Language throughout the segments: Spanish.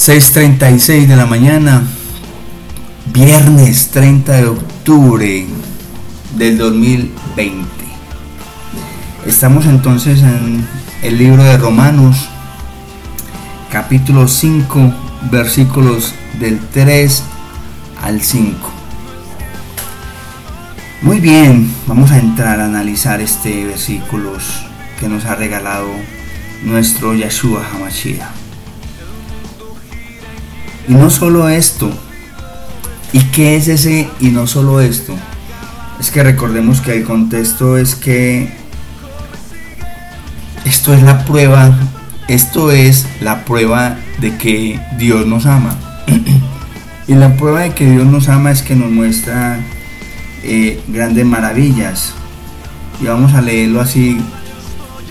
6.36 de la mañana, viernes 30 de octubre del 2020. Estamos entonces en el libro de Romanos, capítulo 5, versículos del 3 al 5. Muy bien, vamos a entrar a analizar este versículos que nos ha regalado nuestro Yeshua Hamashiach. Y no solo esto. ¿Y qué es ese y no solo esto? Es que recordemos que el contexto es que esto es la prueba, esto es la prueba de que Dios nos ama. y la prueba de que Dios nos ama es que nos muestra eh, grandes maravillas. Y vamos a leerlo así,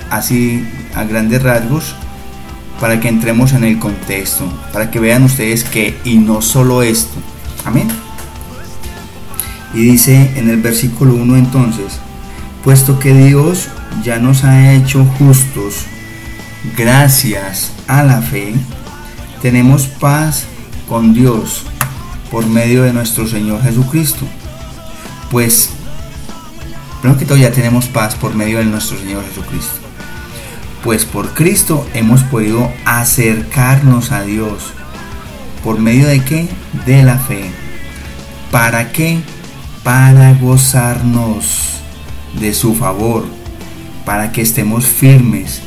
así a grandes rasgos para que entremos en el contexto, para que vean ustedes que y no solo esto. Amén. Y dice en el versículo 1 entonces, puesto que Dios ya nos ha hecho justos gracias a la fe, tenemos paz con Dios por medio de nuestro Señor Jesucristo. Pues, primero que todo ya tenemos paz por medio de nuestro Señor Jesucristo pues por Cristo hemos podido acercarnos a Dios. ¿Por medio de qué? De la fe. ¿Para qué? Para gozarnos de su favor, para que estemos firmes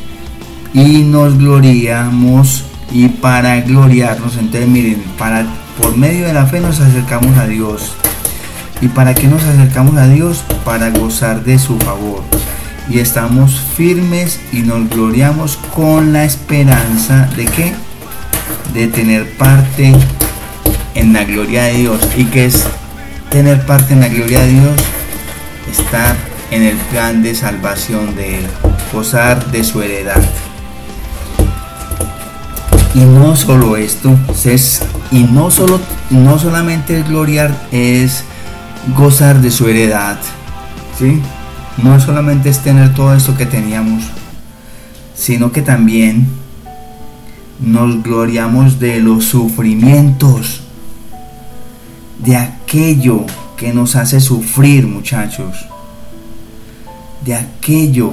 y nos gloriamos y para gloriarnos. Entonces miren, para, por medio de la fe nos acercamos a Dios. ¿Y para qué nos acercamos a Dios? Para gozar de su favor y estamos firmes y nos gloriamos con la esperanza de que de tener parte en la gloria de Dios. Y que es tener parte en la gloria de Dios estar en el plan de salvación de él gozar de su heredad. Y no solo esto es y no solo no solamente gloriar es gozar de su heredad ¿sí? No solamente es tener todo esto que teníamos, sino que también nos gloriamos de los sufrimientos, de aquello que nos hace sufrir, muchachos, de aquello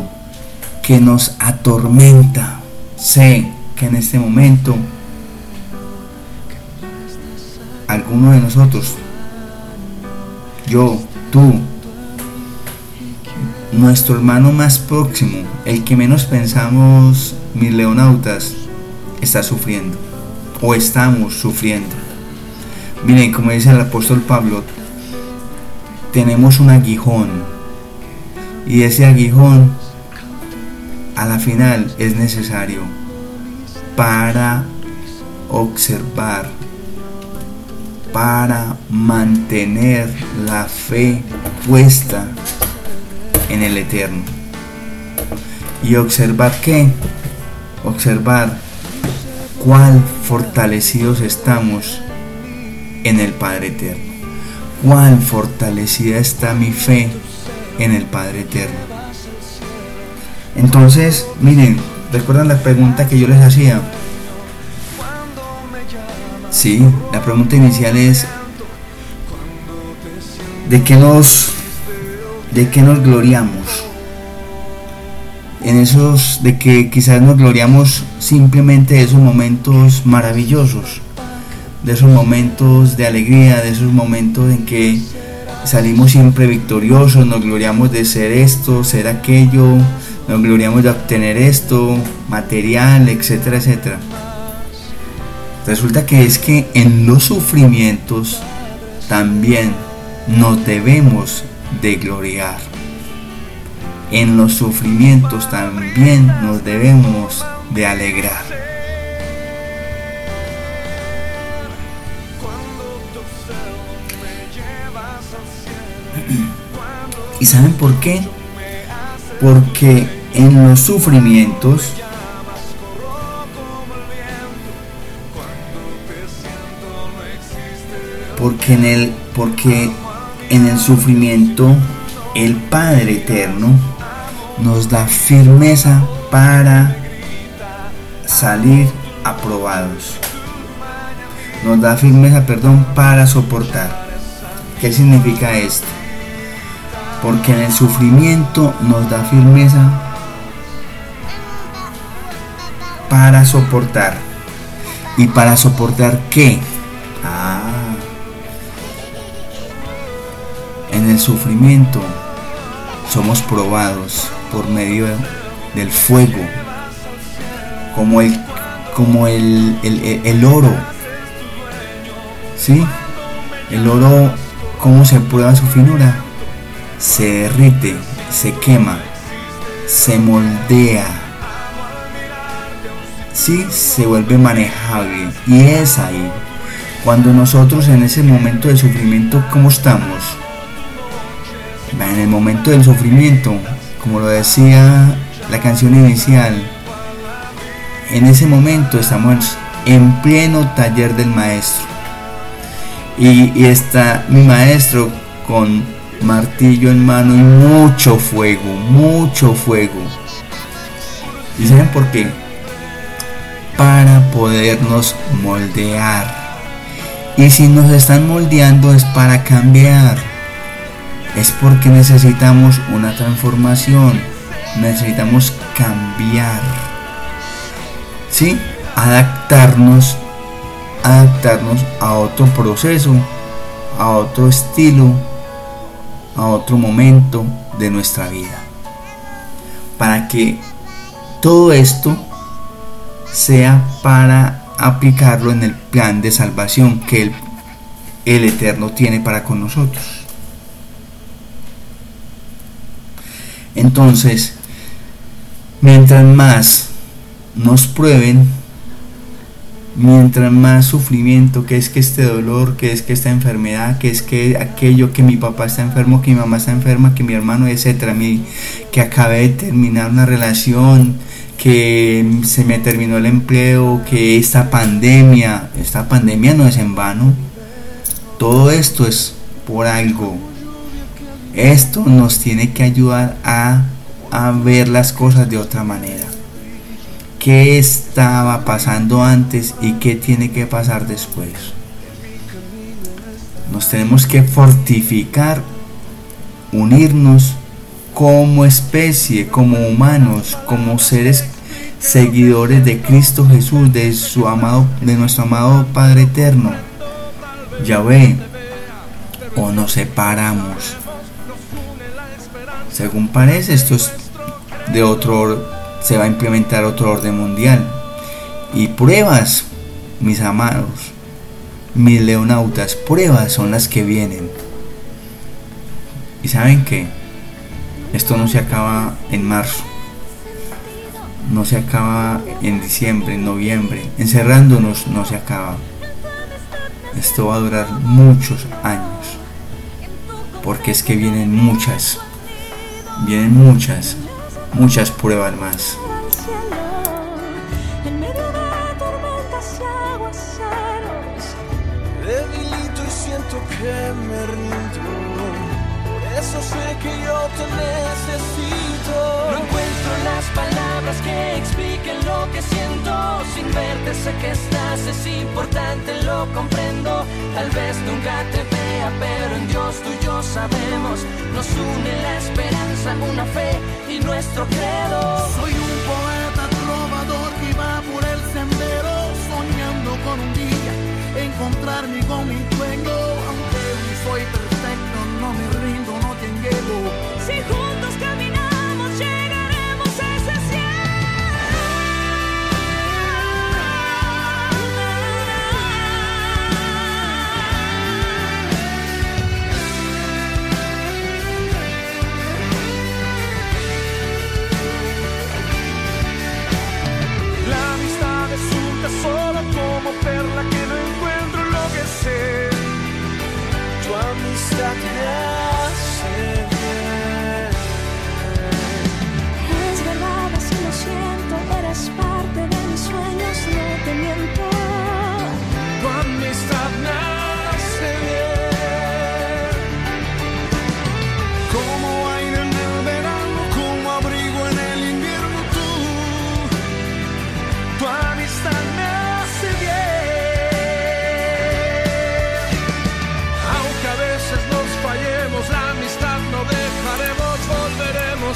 que nos atormenta. Sé que en este momento alguno de nosotros, yo, tú, nuestro hermano más próximo, el que menos pensamos, mis leonautas, está sufriendo o estamos sufriendo. Miren, como dice el apóstol Pablo, tenemos un aguijón y ese aguijón a la final es necesario para observar, para mantener la fe puesta en el eterno. Y observar qué? Observar cuál fortalecidos estamos en el Padre Eterno. Cuán fortalecida está mi fe en el Padre Eterno. Entonces, miren, ¿recuerdan la pregunta que yo les hacía? Sí, la pregunta inicial es, ¿de qué nos de qué nos gloriamos. En esos de que quizás nos gloriamos simplemente de esos momentos maravillosos, de esos momentos de alegría, de esos momentos en que salimos siempre victoriosos, nos gloriamos de ser esto, ser aquello, nos gloriamos de obtener esto, material, etcétera, etcétera. Resulta que es que en los sufrimientos también nos debemos de gloriar. En los sufrimientos también nos debemos de alegrar. ¿Y saben por qué? Porque en los sufrimientos porque en el porque en el sufrimiento, el Padre Eterno nos da firmeza para salir aprobados. nos da firmeza, perdón, para soportar. ¿Qué significa esto? Porque en el sufrimiento nos da firmeza para soportar. ¿Y para soportar qué? En el sufrimiento somos probados por medio del fuego, como el, como el, el, oro. ¿Sí? El oro, ¿cómo se prueba su finura? Se derrite, se quema, se moldea. Sí, se vuelve manejable. Y es ahí, cuando nosotros en ese momento de sufrimiento, ¿cómo estamos? En el momento del sufrimiento, como lo decía la canción inicial, en ese momento estamos en pleno taller del maestro. Y, está mi maestro con martillo en mano y mucho fuego, mucho fuego. ¿Y saben por qué? Para podernos moldear. Y si nos están moldeando es para cambiar. Es porque necesitamos una transformación. Necesitamos cambiar. ¿Sí? Adaptarnos adaptarnos a otro proceso, a otro estilo, a otro momento de nuestra vida. Para que todo esto sea para aplicarlo en el plan de salvación que el, el Eterno tiene para con nosotros. Entonces, mientras más nos prueben, mientras más sufrimiento, que es que este dolor, que es que esta enfermedad, que es que aquello, que mi papá está enfermo, que mi mamá está enferma, que mi hermano, etcétera, que acabé de terminar una relación, que se me terminó el empleo, que esta pandemia, esta pandemia no es en vano. Todo esto es por algo. Esto nos tiene que ayudar a, a ver las cosas de otra manera qué estaba pasando antes y qué tiene que pasar después. Nos tenemos que fortificar, unirnos como especie, como humanos, como seres seguidores de Cristo Jesús, de su amado, de nuestro amado Padre eterno. ve o nos separamos. Según parece, esto es de otro se va a implementar otro orden mundial. Y pruebas, mis amados, mis leonautas, pruebas son las que vienen. Y saben que esto no se acaba en marzo, no se acaba en diciembre, en noviembre, encerrándonos no se acaba. Esto va a durar muchos años, porque es que vienen muchas, vienen muchas muchas pruebas más. Eso sé que yo te necesito. No encuentro las palabras que expliquen lo que siento. Sin verte sé que estás, es importante, lo comprendo. Tal vez nunca te vea, pero en Dios tú y yo sabemos. Nos une la esperanza, una fe y nuestro credo. Soy un poeta trovador que va por el sendero, soñando con un día encontrarme con mi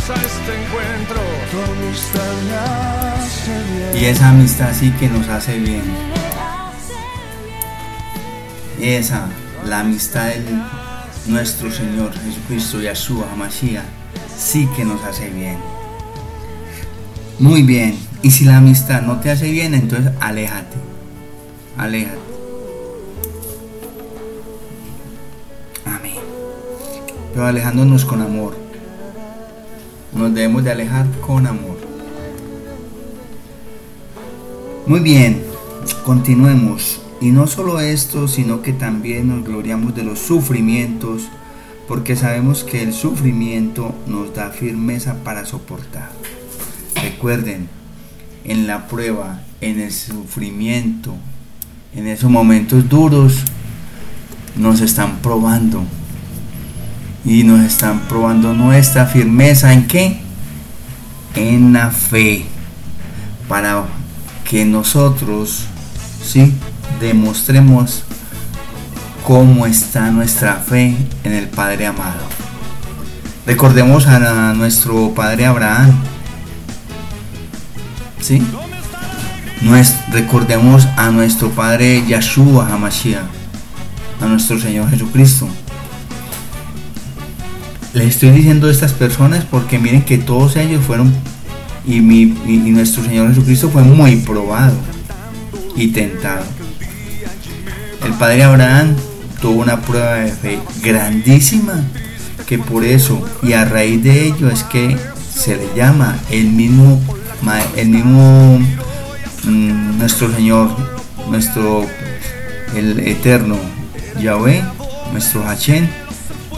a este encuentro. Tu amistad me hace bien. Y esa amistad sí que nos hace bien. Esa, la amistad de nuestro Señor Jesucristo, Yahshua Hamashiach, sí que nos hace bien. Muy bien. Y si la amistad no te hace bien, entonces aléjate. Aléjate. Amén. Pero alejándonos con amor. Nos debemos de alejar con amor. Muy bien, continuemos. Y no solo esto, sino que también nos gloriamos de los sufrimientos, porque sabemos que el sufrimiento nos da firmeza para soportar. Recuerden, en la prueba, en el sufrimiento, en esos momentos duros, nos están probando. Y nos están probando nuestra firmeza en qué? En la fe. Para que nosotros, ¿sí? Demostremos cómo está nuestra fe en el Padre amado. Recordemos a nuestro Padre Abraham. ¿Sí? recordemos a nuestro Padre Yahshua Hamashiach, a nuestro Señor Jesucristo. Les estoy diciendo a estas personas porque miren que todos ellos fueron y, mi, y nuestro Señor Jesucristo fue muy probado y tentado. El Padre Abraham tuvo una prueba de fe grandísima que por eso y a raíz de ello es que se le llama el mismo el mismo mm, nuestro Señor, nuestro el eterno Yahweh, nuestro Hashem,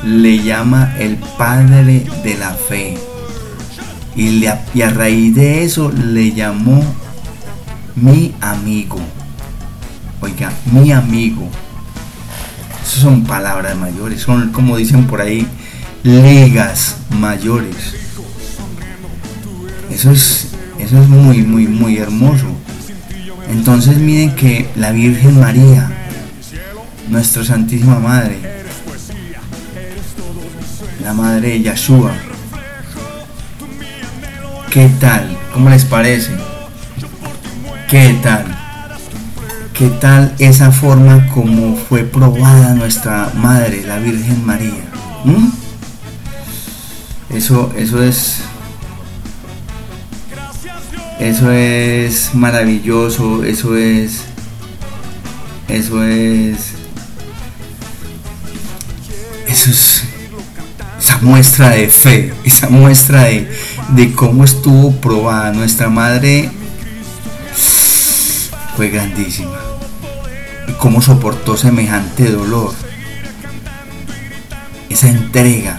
le llama el Padre de la fe. Y, y a raíz de eso le llamó mi amigo. Oiga, mi amigo. Esas son palabras mayores, son como dicen por ahí, ligas mayores. Eso es eso es muy, muy, muy hermoso. Entonces miren que la Virgen María, nuestra Santísima Madre, la Madre Yahshua, ¿qué tal? ¿Cómo les parece? ¿Qué tal? ¿Qué tal esa forma como fue probada nuestra Madre, la Virgen María? ¿Mm? Eso, eso es eso es maravilloso, eso es. Eso es. Eso es. Esa muestra de fe, esa muestra de, de cómo estuvo probada. Nuestra madre fue grandísima. Cómo soportó semejante dolor. Esa entrega.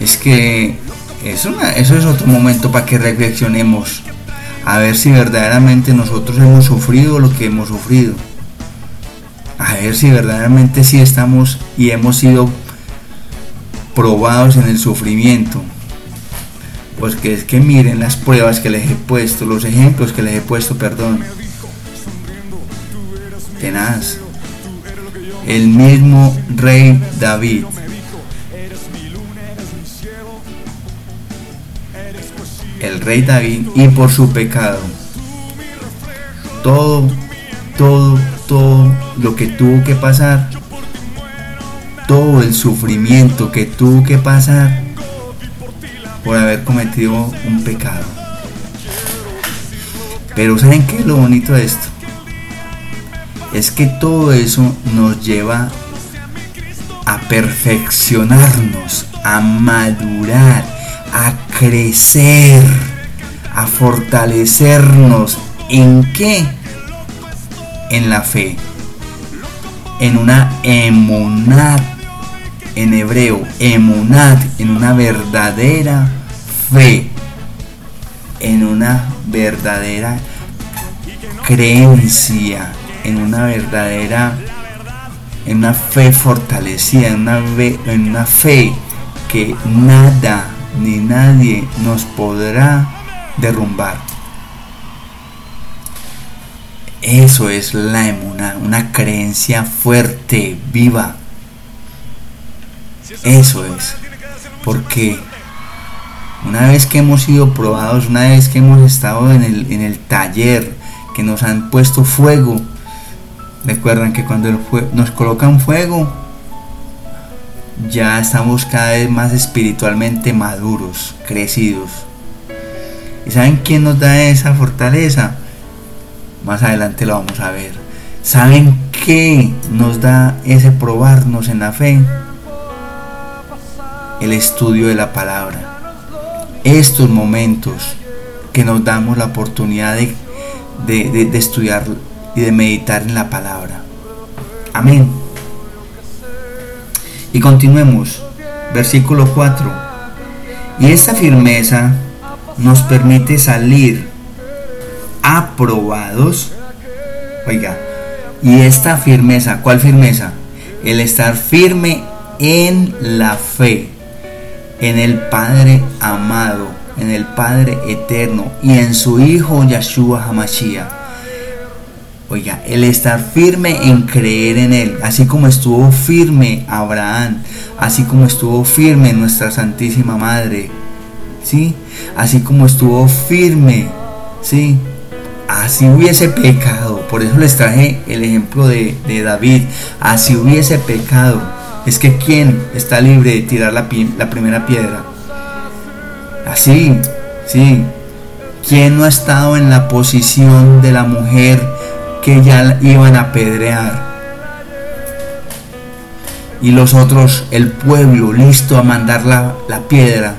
Es que eso, eso es otro momento para que reflexionemos. A ver si verdaderamente nosotros hemos sufrido lo que hemos sufrido. Ver si verdaderamente sí estamos y hemos sido probados en el sufrimiento. Pues que es que miren las pruebas que les he puesto, los ejemplos que les he puesto, perdón. Tenaz. El mismo rey David el rey David y por su pecado. Todo, todo, todo lo que tuvo que pasar, todo el sufrimiento que tuvo que pasar por haber cometido un pecado. Pero ¿saben qué es lo bonito de esto? Es que todo eso nos lleva a perfeccionarnos, a madurar, a crecer, a fortalecernos. ¿En qué? En la fe. En una emunat, en hebreo, emunat, en una verdadera fe. En una verdadera creencia, en una verdadera, en una fe fortalecida, en una, en una fe que nada ni nadie nos podrá derrumbar. Eso es la emuna, una creencia fuerte, viva. Eso es. Porque una vez que hemos sido probados, una vez que hemos estado en el, en el taller, que nos han puesto fuego, recuerdan que cuando nos colocan fuego, ya estamos cada vez más espiritualmente maduros, crecidos. ¿Y saben quién nos da esa fortaleza? Más adelante lo vamos a ver. ¿Saben qué nos da ese probarnos en la fe? El estudio de la palabra. Estos momentos que nos damos la oportunidad de, de estudiar y de meditar en la palabra. Amén. Y continuemos. Versículo 4. Y esta firmeza nos permite salir aprobados. Oiga, y esta firmeza, ¿cuál firmeza? El estar firme en la fe, en el Padre amado, en el Padre eterno y en su Hijo Yahshua Hamashiach. Oiga, el estar firme en creer en Él, así como estuvo firme Abraham, así como estuvo firme nuestra Santísima Madre, ¿sí? Así como estuvo firme, ¿sí? Así hubiese pecado, por eso les traje el ejemplo de, David, así hubiese pecado, es que ¿quién está libre de tirar la, primera piedra? Así, sí. ¿Quién no ha estado en la posición de la mujer que ya iban a apedrear? Y los otros, el pueblo, listo a mandar la piedra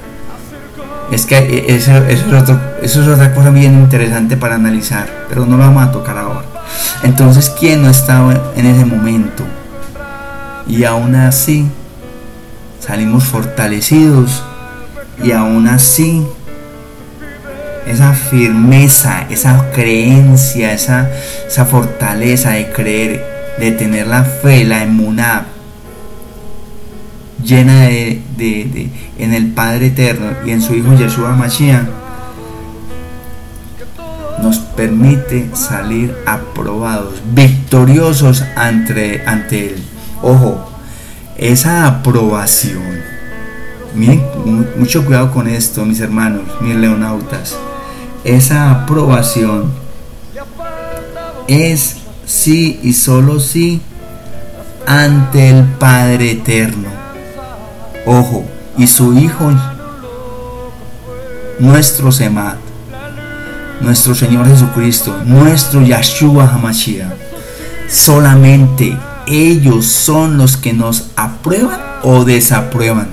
es que e, eso, es otra cosa bien interesante para analizar, pero no lo vamos a tocar ahora. Entonces, ¿quién no estaba en ese momento? Y aún así, salimos fortalecidos y aún así, esa firmeza, esa creencia, esa, esa fortaleza de creer, de tener la fe, la emuná, llena de, en el Padre Eterno y en su Hijo Yeshua Mashiach, nos permite salir aprobados, victoriosos ante, ante Él. Ojo, esa aprobación, miren, mucho cuidado con esto, mis hermanos, mis leonautas. Esa aprobación es sí y solo sí ante el Padre Eterno. Ojo, y su Hijo, nuestro Semad, nuestro Señor Jesucristo, nuestro Yahshua Hamashiach. Solamente ellos son los que nos aprueban o desaprueban,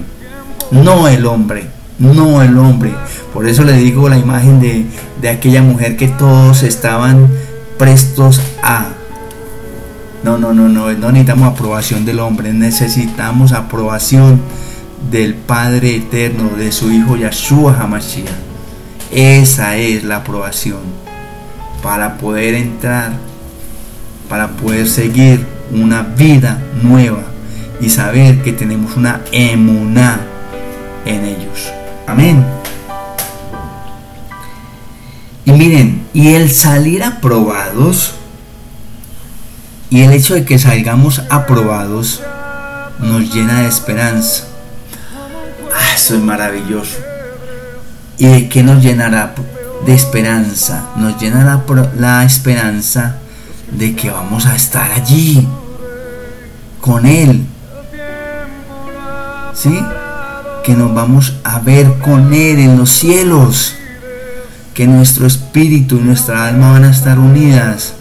no el hombre, no el hombre. Por eso le digo la imagen de, de aquella mujer que todos estaban prestos a. No, no, no, no, no necesitamos aprobación del hombre, necesitamos aprobación del Padre Eterno, de su Hijo Yahshua Hamashiach. Esa es la aprobación para poder entrar, para poder seguir una vida nueva y saber que tenemos una emuná en ellos. Amén. Y miren, y el salir aprobados, y el hecho de que salgamos aprobados, nos llena de esperanza eso es maravilloso. ¿Y de qué nos llenará? De esperanza. Nos llenará la esperanza de que vamos a estar allí con Él. ¿Sí? Que nos vamos a ver con Él en los cielos. Que nuestro espíritu y nuestra alma van a estar unidas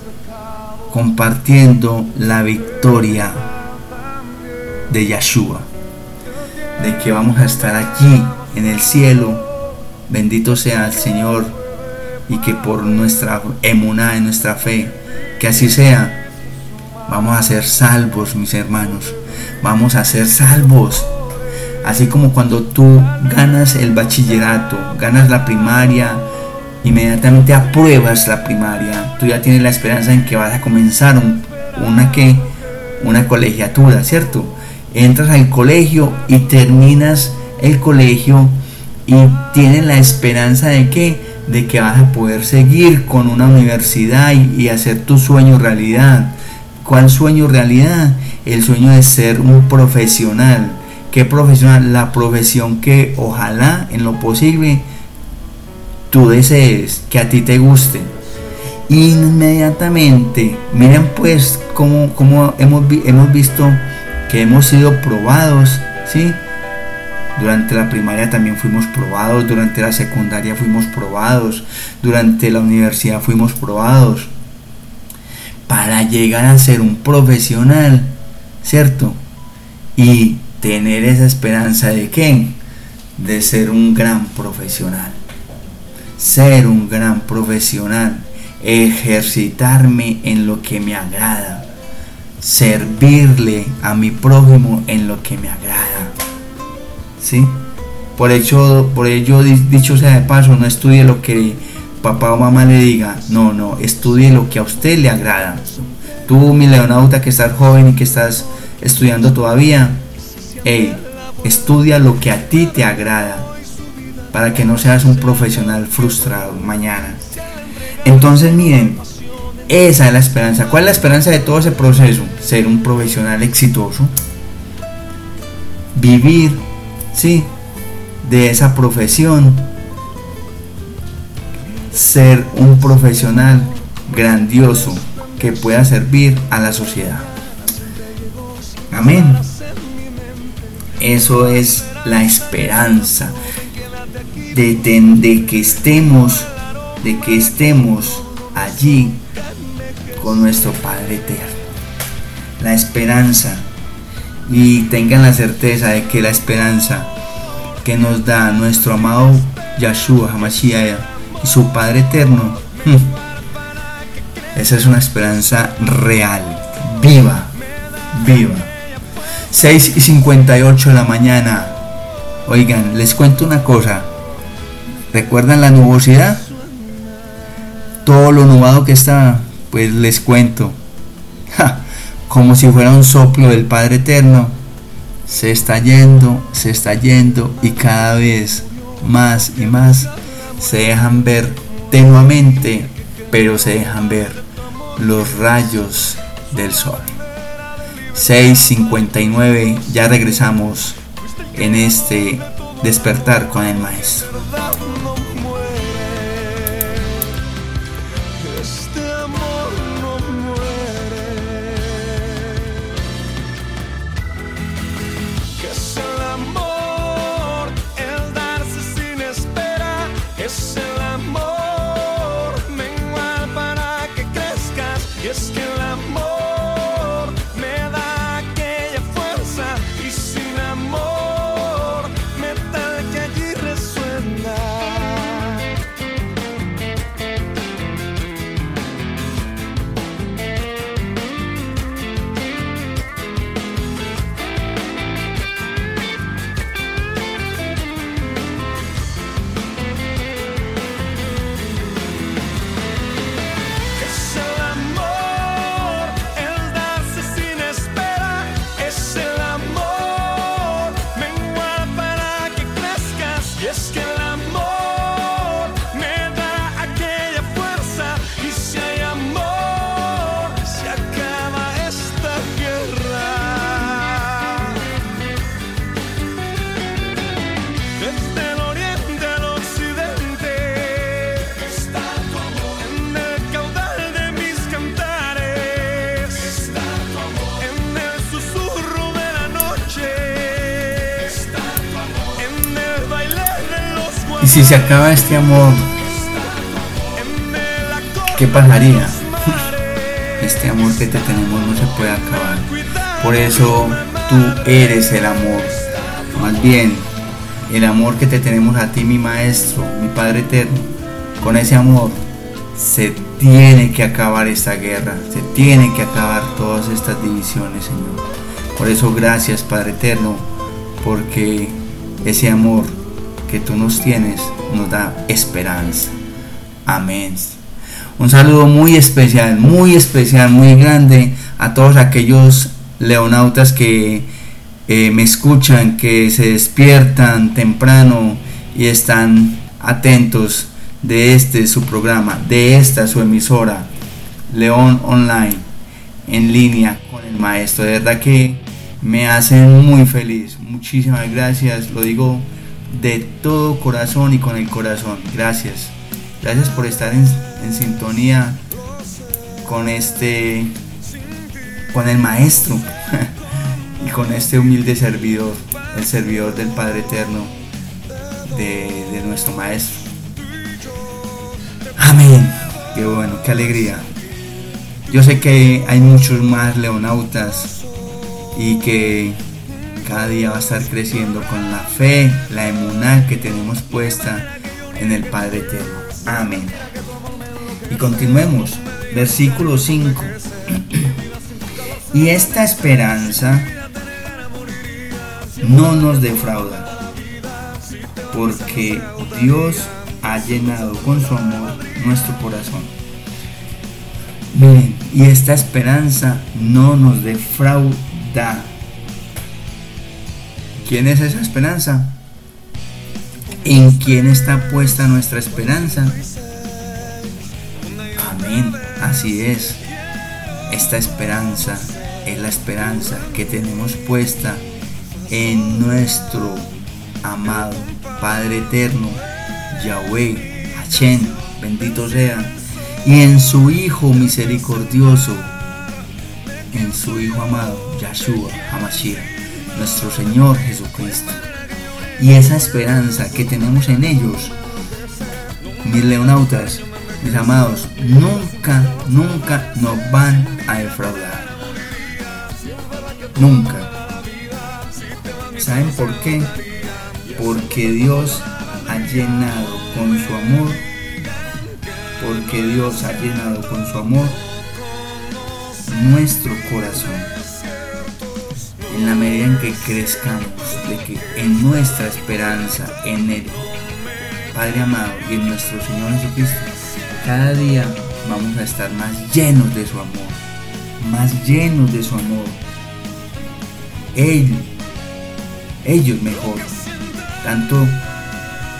compartiendo la victoria de Yeshua de que vamos a estar aquí en el cielo. Bendito sea el Señor y que por nuestra emuná, en nuestra fe, que así sea, vamos a ser salvos, mis hermanos. Vamos a ser salvos. Así como cuando tú ganas el bachillerato, ganas la primaria, inmediatamente apruebas la primaria, tú ya tienes la esperanza en que vas a comenzar una que una colegiatura, ¿cierto? Entras al colegio y terminas el colegio y tienes la esperanza de que de que vas a poder seguir con una universidad y, hacer tu sueño realidad. ¿Cuál sueño realidad? El sueño de ser un profesional ¿Qué profesión? La profesión que ojalá en lo posible tú desees, que a ti te guste. Inmediatamente, miren pues cómo, cómo hemos, hemos visto que hemos sido probados, ¿sí? Durante la primaria también fuimos probados, durante la secundaria fuimos probados, durante la universidad fuimos probados. Para llegar a ser un profesional, ¿cierto? Y tener esa esperanza de qué? De ser un gran profesional. Ser un gran profesional. Ejercitarme en lo que me agrada. Servirle a mi prójimo en lo que me agrada. ¿Sí? Por ello, por ello dicho sea de paso, no estudie lo que papá o mamá le diga. No, no, estudie lo que a usted le agrada. Tú, mi leonauta, que estás joven y que estás estudiando todavía, hey, estudia lo que a ti te agrada para que no seas un profesional frustrado mañana. Entonces miren, esa es la esperanza. ¿Cuál es la esperanza de todo ese proceso? Ser un profesional exitoso. Vivir, sí, de esa profesión. Ser un profesional grandioso que pueda servir a la sociedad. Amén. Eso es la esperanza de, que estemos, de que estemos allí con nuestro Padre eterno. La esperanza y tengan la certeza de que la esperanza que nos da nuestro amado Yahshua Hamashiach y su Padre eterno, esa es una esperanza real, viva, viva. 6 y 58 de la mañana. Oigan, les cuento una cosa. ¿Recuerdan la nubosidad? Todo lo nubado que está, pues les cuento. como si fuera un soplo del Padre Eterno. Se está yendo, se está yendo y cada vez más y más se dejan ver tenuamente, pero se dejan ver los rayos del sol. 6.59, ya regresamos en este despertar con el maestro. Si se acaba este amor, ¿qué pasaría? Este amor que te tenemos no se puede acabar. Por eso tú eres el amor. Más bien, el amor que te tenemos a ti, mi maestro, mi Padre eterno. Con ese amor se tiene que acabar esta guerra, se tiene que acabar todas estas divisiones, Señor. Por eso gracias, Padre eterno, porque ese amor que tú nos tienes nos da esperanza. Amén. Un saludo muy especial, muy especial, muy grande a todos aquellos leonautas que eh, me escuchan, que se despiertan temprano y están atentos de este su programa, de esta su emisora, León Online, en línea con el maestro. De verdad que me hacen muy feliz, muchísimas gracias. Lo digo de todo corazón y con el corazón. Gracias. Gracias por estar en, sintonía con este, con el Maestro y con este humilde servidor, el servidor del Padre Eterno, de, de nuestro Maestro. Amén. Qué bueno, qué alegría. Yo sé que hay muchos más leonautas y que cada día va a estar creciendo con la fe, la emuná que tenemos puesta en el Padre Eterno. Amén. Y continuemos. Versículo 5. y esta esperanza no nos defrauda, porque Dios ha llenado con su amor nuestro corazón. Miren, y esta esperanza no nos defrauda. ¿Quién es esa esperanza? ¿En quién está puesta nuestra esperanza? Amén, así es. Esta esperanza es la esperanza que tenemos puesta en nuestro amado Padre Eterno, Yahweh, Hashem, bendito sea, y en su Hijo misericordioso, en su Hijo amado, Yahshua Hamashiach, nuestro Señor Jesucristo. Y esa esperanza que tenemos en ellos, mis leonautas, mis amados, nunca, nunca nos van a defraudar. Nunca. ¿Saben por qué? Porque Dios ha llenado con su amor, porque Dios ha llenado con su amor nuestro corazón en la medida en que crezcamos, de que en nuestra esperanza, en Él, Padre amado y en nuestro Señor Jesucristo, cada día vamos a estar más llenos de su amor, más llenos de su amor. Él, ellos mejor, tanto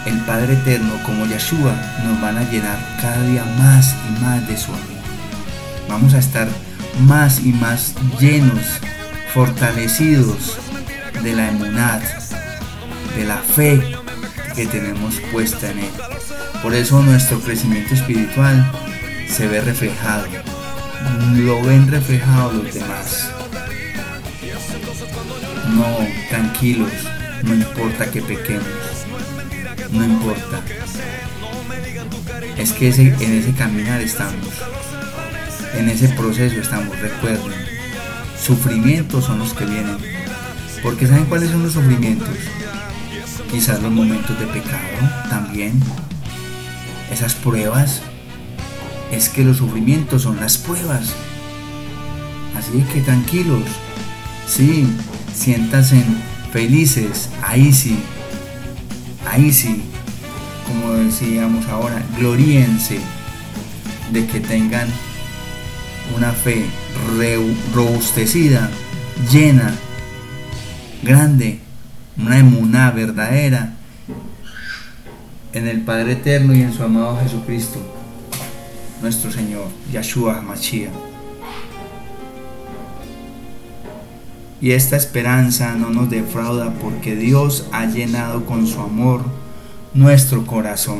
el Padre Eterno como Yeshua nos van a llenar cada día más y más de su amor. Vamos a estar más y más llenos fortalecidos de la emunad, de la fe que tenemos puesta en Él. Por eso nuestro crecimiento espiritual se ve reflejado, lo ven reflejado los demás. No, tranquilos, no importa que pequemos, no importa. Es que en ese caminar estamos, en ese proceso estamos, recuerden sufrimientos son los que vienen. Porque ¿saben cuáles son los sufrimientos? Quizás los momentos de pecado también. Esas pruebas. Es que los sufrimientos son las pruebas. Así que tranquilos. Sí, siéntanse felices. Ahí sí. Ahí sí. Como decíamos ahora, gloríense de que tengan una fe robustecida, llena, grande, una emuná verdadera en el Padre Eterno y en su amado Jesucristo, nuestro Señor, Yahshua Mashiach. Y esta esperanza no nos defrauda porque Dios ha llenado con su amor nuestro corazón.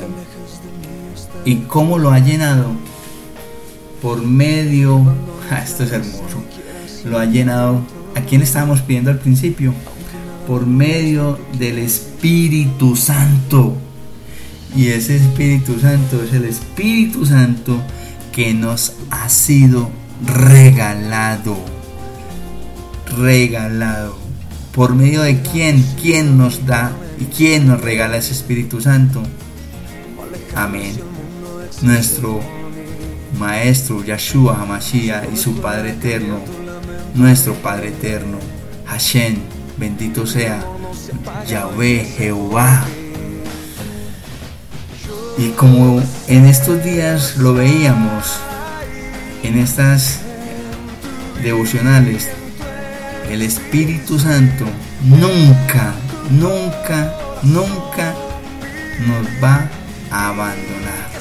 ¿Y cómo lo ha llenado? por medio, esto es hermoso, lo ha llenado, ¿a quién estábamos pidiendo al principio? Por medio del Espíritu Santo. Y ese Espíritu Santo es el Espíritu Santo que nos ha sido regalado. Regalado. ¿Por medio de quién? ¿Quién nos da y quién nos regala ese Espíritu Santo? Amén. Nuestro Maestro Yahshua Hamashiach y su Padre Eterno, nuestro Padre Eterno, Hashem, bendito sea, Yahweh, Jehová. Y como en estos días lo veíamos, en estas devocionales, el Espíritu Santo nunca, nunca, nunca nos va a abandonar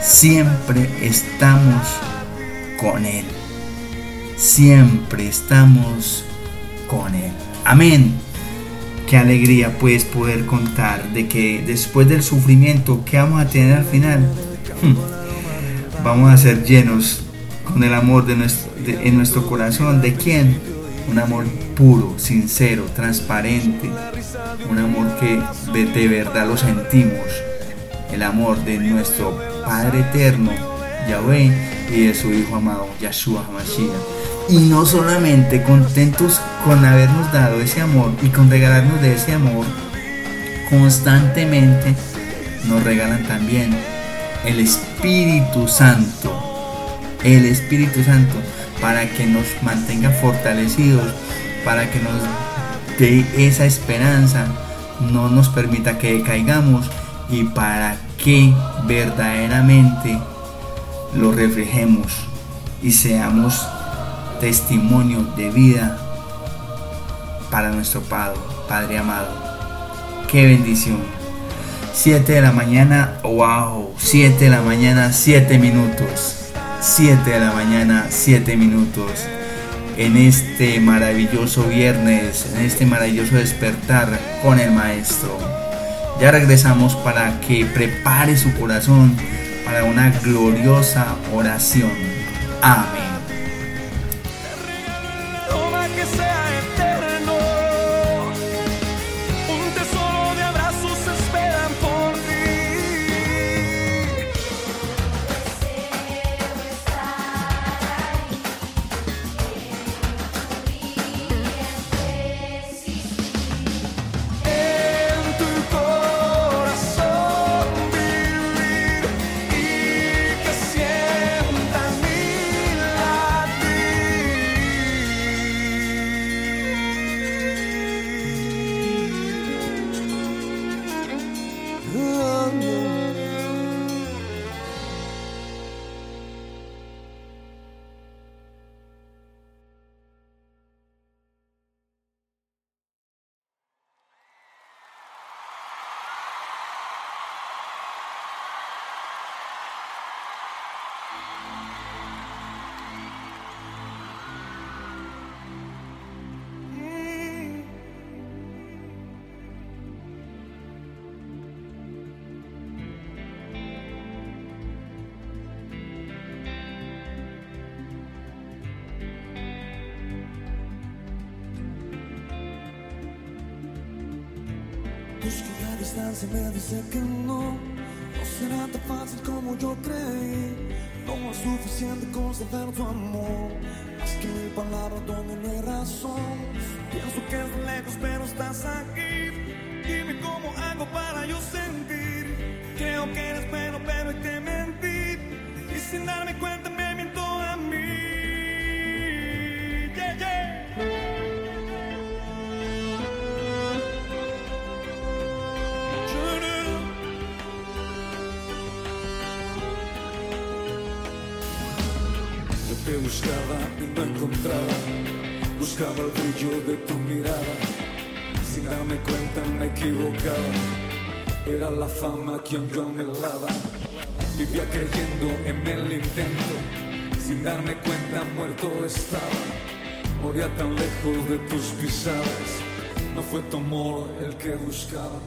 siempre estamos con Él. Siempre estamos con Él. Amén. qué alegría pues poder contar de que después del sufrimiento que vamos a tener al final, hmm, vamos a ser llenos con el amor de nuestro, en nuestro corazón. ¿De quién? Un amor puro, sincero, transparente. Un amor que de, de verdad lo sentimos. El amor de nuestro Padre Eterno, Yahweh, y de su Hijo amado, Yahshua HaMashiach y no solamente contentos con habernos dado ese amor y con regalarnos de ese amor, constantemente nos regalan también el Espíritu Santo. El Espíritu Santo para que nos mantenga fortalecidos, para que nos dé esa esperanza, no nos permita que caigamos y para que verdaderamente lo reflejemos y seamos testimonio de vida para nuestro Padre, Padre amado. Qué bendición. 7 de la mañana, wow, 7 de la mañana, 7 minutos. 7 de la mañana, 7 minutos. En este maravilloso viernes, en este maravilloso despertar con el Maestro. Ya regresamos para que prepare su corazón para una gloriosa oración. Amén. Dice que no, no será tan fácil como yo creí. No es suficiente con saber tu amor, más que mi palabra donde no hay razón. Pienso que es lejos, pero estás aquí. Dime cómo hago para yo sentir. Creo que eres bueno, pero hay que mentir. Y sin darme cuenta buscaba y no encontraba. Buscaba el brillo de tu mirada. Sin darme cuenta me equivocaba. Era la fama quien yo anhelaba. Vivía creyendo en el intento. Sin darme cuenta muerto estaba. Moría tan lejos de tus pisadas. No fue tu amor el que buscaba.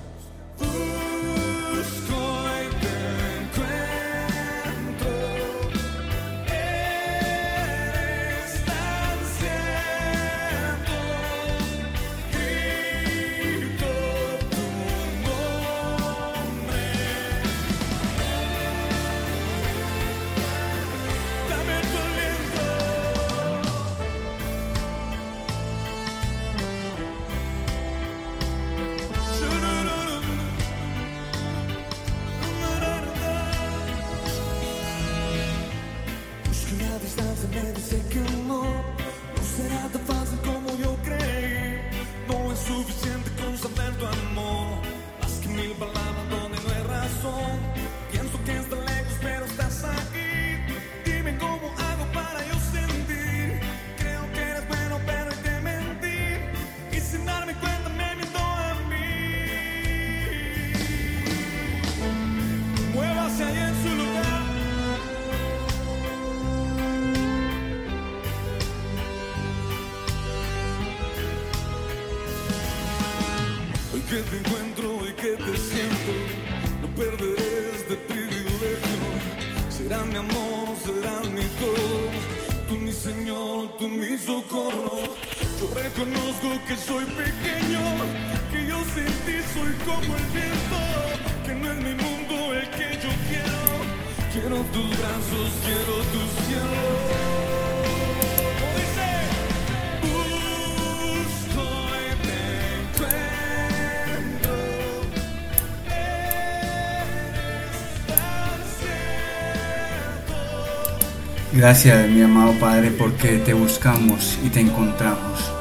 Gracias, mi amado Padre, porque te buscamos y te encontramos.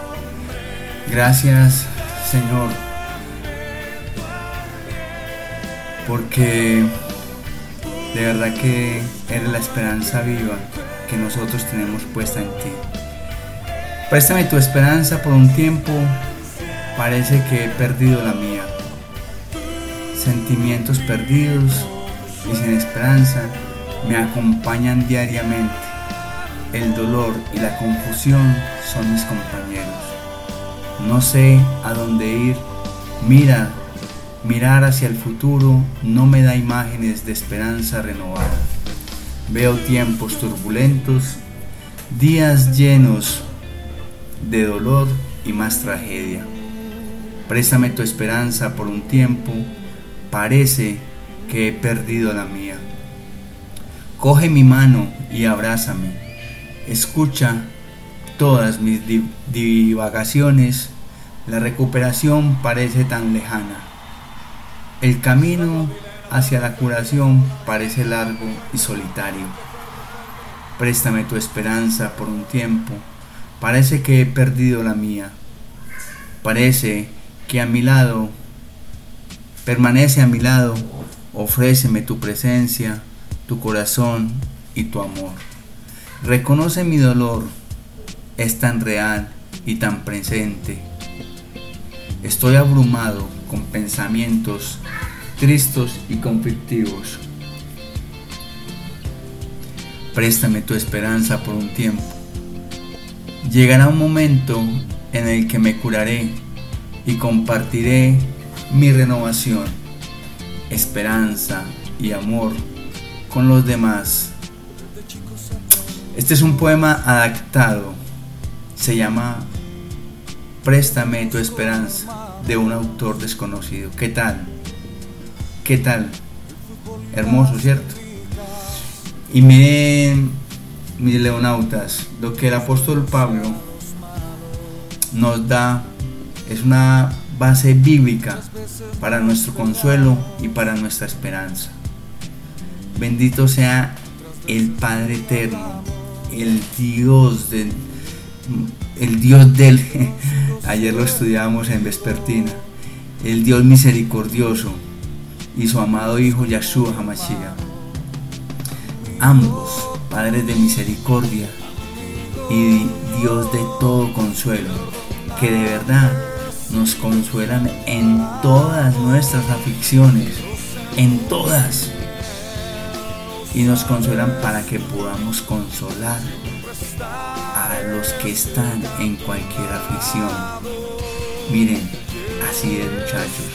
Gracias, Señor, porque de verdad que eres la esperanza viva que nosotros tenemos puesta en ti. Préstame tu esperanza por un tiempo, parece que he perdido la mía. Sentimientos perdidos y sin esperanza me acompañan diariamente. El dolor y la confusión son mis compañeros. No sé a dónde ir. Mira, mirar hacia el futuro no me da imágenes de esperanza renovada. Veo tiempos turbulentos, días llenos de dolor y más tragedia. Préstame tu esperanza por un tiempo, parece que he perdido la mía. Coge mi mano y abrázame. Escucha todas mis di- divagaciones. La recuperación parece tan lejana. El camino hacia la curación parece largo y solitario. Préstame tu esperanza por un tiempo. Parece que he perdido la mía. Parece que a mi lado, permanece a mi lado, ofréceme tu presencia, tu corazón y tu amor. Reconoce mi dolor, es tan real y tan presente. Estoy abrumado con pensamientos tristos y conflictivos. Préstame tu esperanza por un tiempo. Llegará un momento en el que me curaré y compartiré mi renovación, esperanza y amor con los demás. Este es un poema adaptado. Se llama Préstame tu esperanza de un autor desconocido. ¿Qué tal? ¿Qué tal? Hermoso, ¿cierto? Y miren, mis leonautas, lo que el apóstol Pablo nos da es una base bíblica para nuestro consuelo y para nuestra esperanza. Bendito sea el Padre Eterno, el Dios del el Dios del ayer lo estudiábamos en vespertina, el Dios misericordioso y su amado Hijo Yahshua Hamashiach. Ambos, padres de misericordia y Dios de todo consuelo, que de verdad nos consuelan en todas nuestras aflicciones, en todas. Y nos consuelan para que podamos consolar a los que están en cualquier aflicción. Miren, así es muchachos.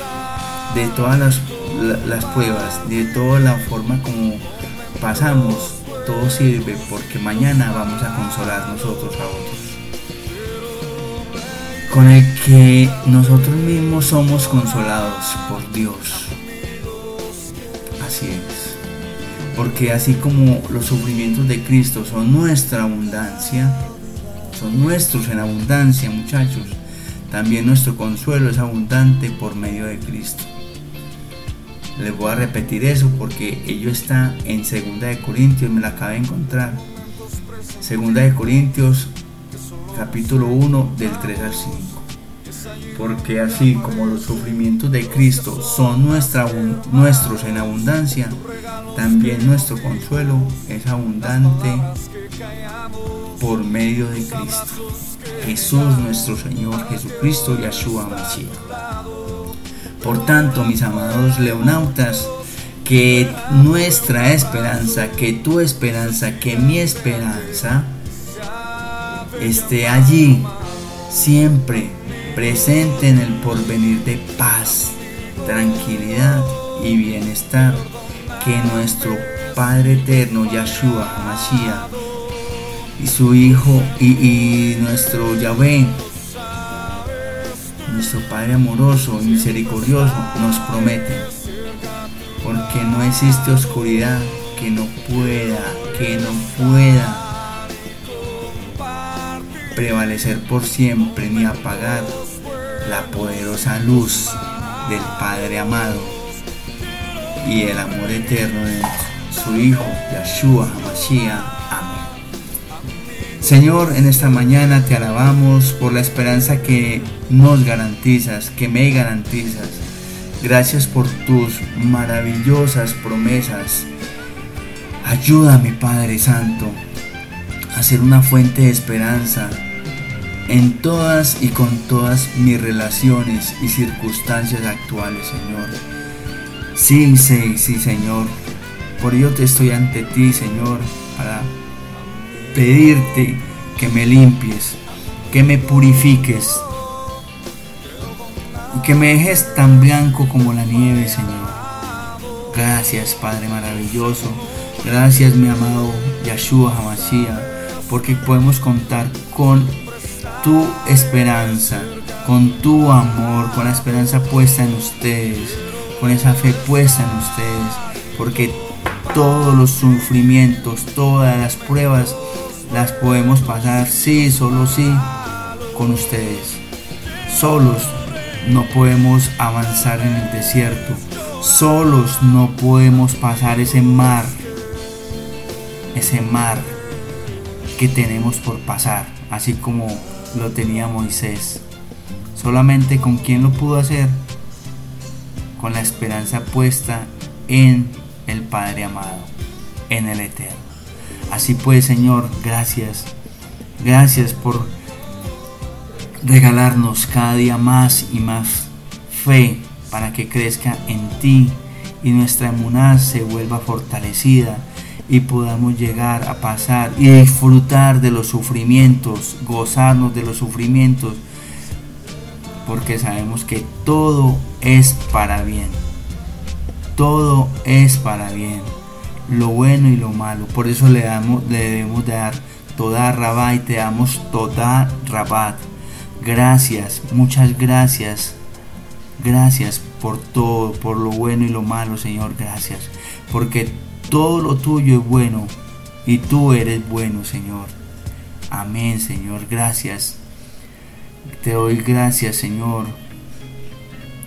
De todas las, la- las pruebas, de toda la forma como pasamos, todo sirve porque mañana vamos a consolar nosotros a otros. Con el que nosotros mismos somos consolados por Dios. Porque así como los sufrimientos de Cristo son nuestra abundancia, son nuestros en abundancia, muchachos, también nuestro consuelo es abundante por medio de Cristo. Les voy a repetir eso porque ello está en 2 de Corintios, me la acabé de encontrar. 2 de Corintios, capítulo 1, del 3 al 5. Porque así como los sufrimientos de Cristo son nuestros en abundancia, también nuestro consuelo es abundante por medio de Cristo. Jesús nuestro Señor, Jesucristo Yahshua Mashiach. Por tanto, mis amados leonautas, que nuestra esperanza, que tu esperanza, que mi esperanza esté allí, siempre presente en el porvenir de paz, tranquilidad y bienestar que nuestro Padre eterno, Yahshua, Mashiach, y su Hijo, y, nuestro Yahvé, nuestro Padre amoroso y misericordioso, nos promete, porque no existe oscuridad que no pueda, que no pueda prevalecer por siempre ni apagar la poderosa luz del Padre amado y el amor eterno de su Hijo, Yahshua HaMashiach. Amén. Señor, en esta mañana te alabamos por la esperanza que nos garantizas, que me garantizas. Gracias por tus maravillosas promesas. Ayúdame, Padre Santo, a ser una fuente de esperanza en todas y con todas mis relaciones y circunstancias actuales, Señor. Sí, sí, sí, Señor. Por ello te estoy ante ti, Señor, para pedirte que me limpies, que me purifiques y que me dejes tan blanco como la nieve, Señor. Gracias, Padre maravilloso. Gracias, mi amado Yahshua Hamashiach, porque podemos contar con tu esperanza, con tu amor, con la esperanza puesta en ustedes, con esa fe puesta en ustedes, porque todos los sufrimientos, todas las pruebas las podemos pasar, sí, solo sí, con ustedes. Solos no podemos avanzar en el desierto, solos no podemos pasar ese mar, ese mar que tenemos por pasar, así como lo tenía Moisés. Solamente con quién lo pudo hacer? Con la esperanza puesta en el Padre amado, en el Eterno. Así pues, Señor, gracias. Gracias por regalarnos cada día más y más fe para que crezca en ti y nuestra emuná se vuelva fortalecida y podamos llegar a pasar y disfrutar de los sufrimientos, gozarnos de los sufrimientos, porque sabemos que todo es para bien. Todo es para bien, lo bueno y lo malo. Por eso le, damos, debemos dar toda rabat y te damos toda rabat. Gracias, muchas gracias. Gracias por todo, por lo bueno y lo malo, Señor. Gracias. Porque todo lo tuyo es bueno y tú eres bueno, Señor. Amén, Señor. Gracias. Te doy gracias, Señor,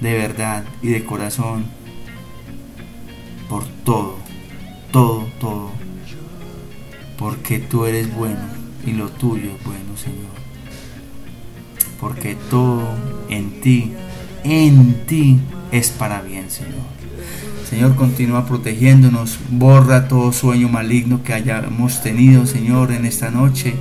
de verdad y de corazón, por todo, todo, todo. Porque tú eres bueno y lo tuyo es bueno, Señor. Porque todo en ti, en ti es para bien, Señor. Señor, continúa protegiéndonos, borra todo sueño maligno que hayamos tenido, Señor, en esta noche.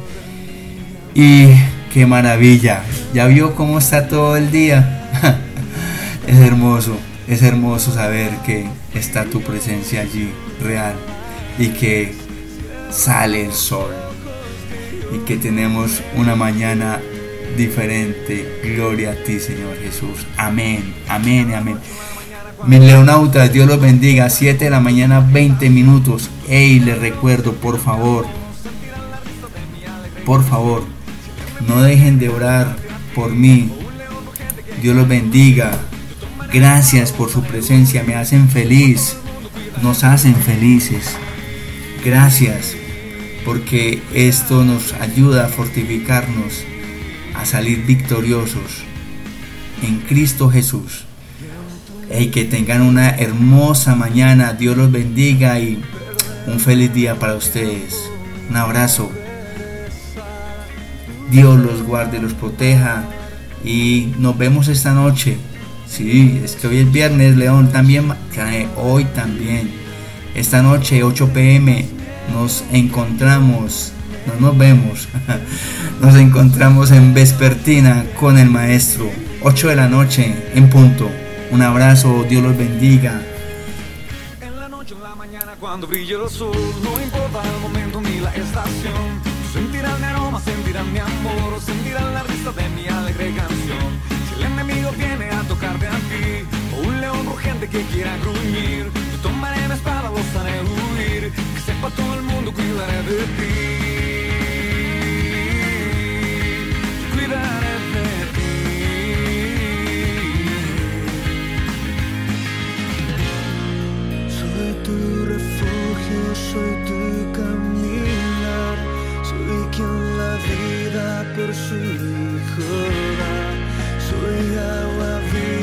Y qué maravilla, ya vio cómo está todo el día. es hermoso, es hermoso saber que está tu presencia allí, real, y que sale el sol, y que tenemos una mañana diferente. Gloria a ti, Señor Jesús. Amén, amén, amén. Mis leonautas, Dios los bendiga. 7 de la mañana, 20 minutos. Ey, les recuerdo, por favor, por favor, no dejen de orar por mí. Dios los bendiga. Gracias por su presencia, me hacen feliz, nos hacen felices. Gracias porque esto nos ayuda a fortificarnos, a salir victoriosos en Cristo Jesús. Y que tengan una hermosa mañana. Dios los bendiga y un feliz día para ustedes. Un abrazo. Dios los guarde, los proteja. Y nos vemos esta noche. Sí, es que hoy es viernes, León. También, hoy también. Esta noche, 8 pm, nos encontramos. No nos vemos. Nos encontramos en Vespertina con el maestro. 8 de la noche en punto. Un abrazo, Dios los bendiga. En la noche, en la mañana, cuando brille el sol, no importa el momento ni la estación. Sentirán mi aroma, sentirán mi amor, sentirán la risa de mi alegre canción. Si el enemigo viene a tocarte a ti, o un león rugiente que quiera gruñir, yo tomaré mi espada, los haré huir. todo el mundo cuidaré de ti. Cuidaré soy tu caminar, soy quien la vida por su hijo da, soy agua viva.